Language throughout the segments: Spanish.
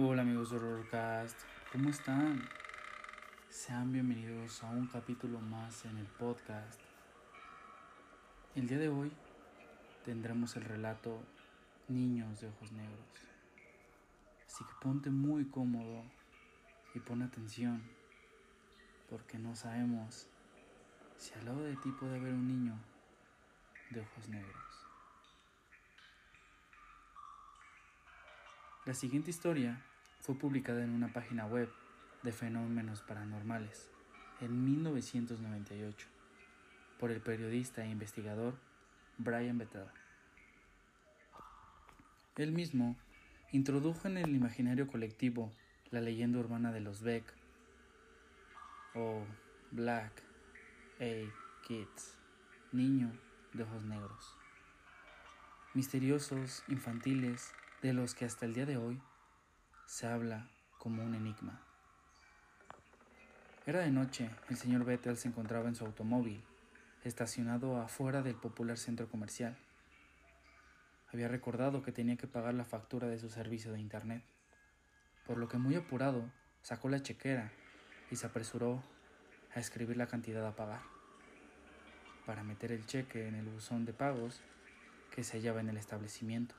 Hola amigos de Horrorcast, ¿cómo están? Sean bienvenidos a un capítulo más en el podcast. El día de hoy tendremos el relato Niños de Ojos Negros. Así que ponte muy cómodo y pon atención, porque no sabemos si al lado de ti puede haber un niño de ojos negros. La siguiente historia fue publicada en una página web de fenómenos paranormales en 1998 por el periodista e investigador Brian Bettel. Él mismo introdujo en el imaginario colectivo la leyenda urbana de los Beck o Black Eyed Kids, niño de ojos negros, misteriosos, infantiles, de los que hasta el día de hoy se habla como un enigma. Era de noche, el señor Vettel se encontraba en su automóvil, estacionado afuera del popular centro comercial. Había recordado que tenía que pagar la factura de su servicio de Internet, por lo que muy apurado sacó la chequera y se apresuró a escribir la cantidad a pagar, para meter el cheque en el buzón de pagos que se hallaba en el establecimiento.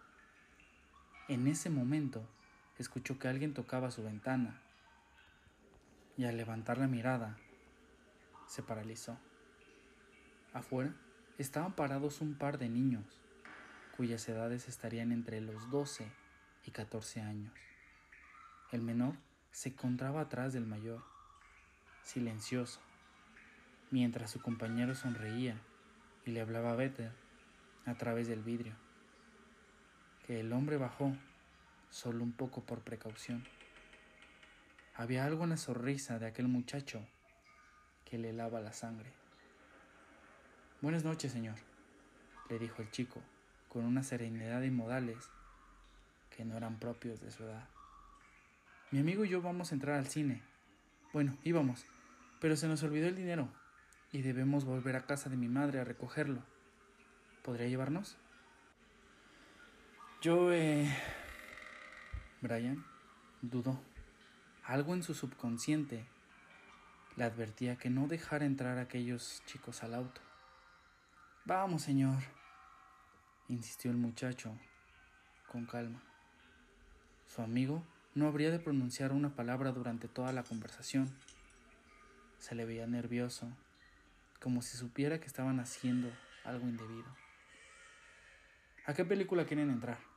En ese momento escuchó que alguien tocaba su ventana y al levantar la mirada se paralizó. Afuera estaban parados un par de niños cuyas edades estarían entre los 12 y 14 años. El menor se encontraba atrás del mayor, silencioso, mientras su compañero sonreía y le hablaba a Better a través del vidrio el hombre bajó, solo un poco por precaución. Había algo en la sonrisa de aquel muchacho que le lava la sangre. Buenas noches, señor, le dijo el chico, con una serenidad y modales que no eran propios de su edad. Mi amigo y yo vamos a entrar al cine. Bueno, íbamos, pero se nos olvidó el dinero y debemos volver a casa de mi madre a recogerlo. ¿Podría llevarnos? Yo, eh... Brian dudó. Algo en su subconsciente le advertía que no dejara entrar a aquellos chicos al auto. Vamos, señor, insistió el muchacho con calma. Su amigo no habría de pronunciar una palabra durante toda la conversación. Se le veía nervioso, como si supiera que estaban haciendo algo indebido. ¿A qué película quieren entrar?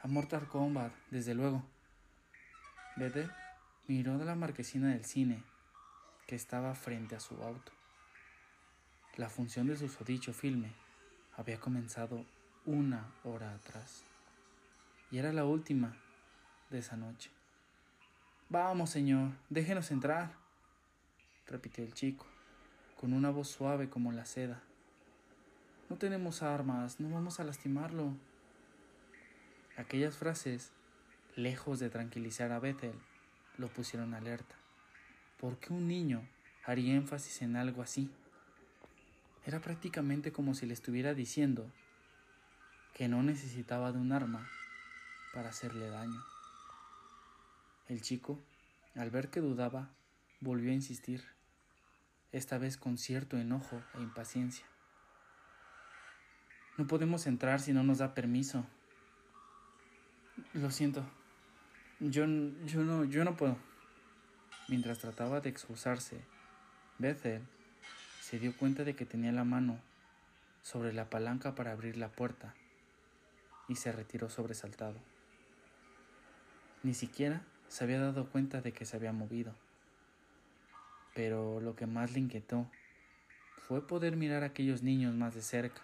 A Mortal Kombat, desde luego. Bethel miró de la marquesina del cine que estaba frente a su auto. La función de su sodicho filme había comenzado una hora atrás y era la última de esa noche. Vamos, señor, déjenos entrar, repitió el chico, con una voz suave como la seda. No tenemos armas, no vamos a lastimarlo. Aquellas frases, lejos de tranquilizar a Bethel, lo pusieron alerta. ¿Por qué un niño haría énfasis en algo así? Era prácticamente como si le estuviera diciendo que no necesitaba de un arma para hacerle daño. El chico, al ver que dudaba, volvió a insistir, esta vez con cierto enojo e impaciencia. No podemos entrar si no nos da permiso. Lo siento. Yo, yo, no, yo no puedo. Mientras trataba de excusarse, Bethel se dio cuenta de que tenía la mano sobre la palanca para abrir la puerta y se retiró sobresaltado. Ni siquiera se había dado cuenta de que se había movido. Pero lo que más le inquietó fue poder mirar a aquellos niños más de cerca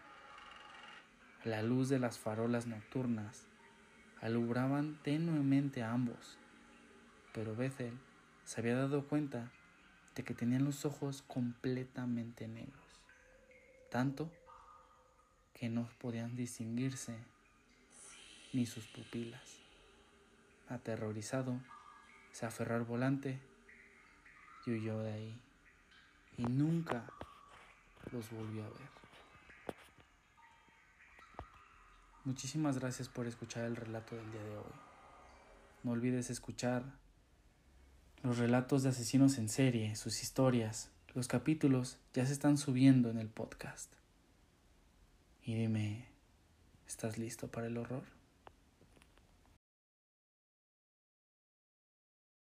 la luz de las farolas nocturnas alumbraban tenuemente a ambos, pero Bethel se había dado cuenta de que tenían los ojos completamente negros, tanto que no podían distinguirse ni sus pupilas. Aterrorizado, se aferró al volante y huyó de ahí, y nunca los volvió a ver. Muchísimas gracias por escuchar el relato del día de hoy. no olvides escuchar los relatos de asesinos en serie, sus historias. Los capítulos ya se están subiendo en el podcast. Y dime, ¿estás listo para el horror?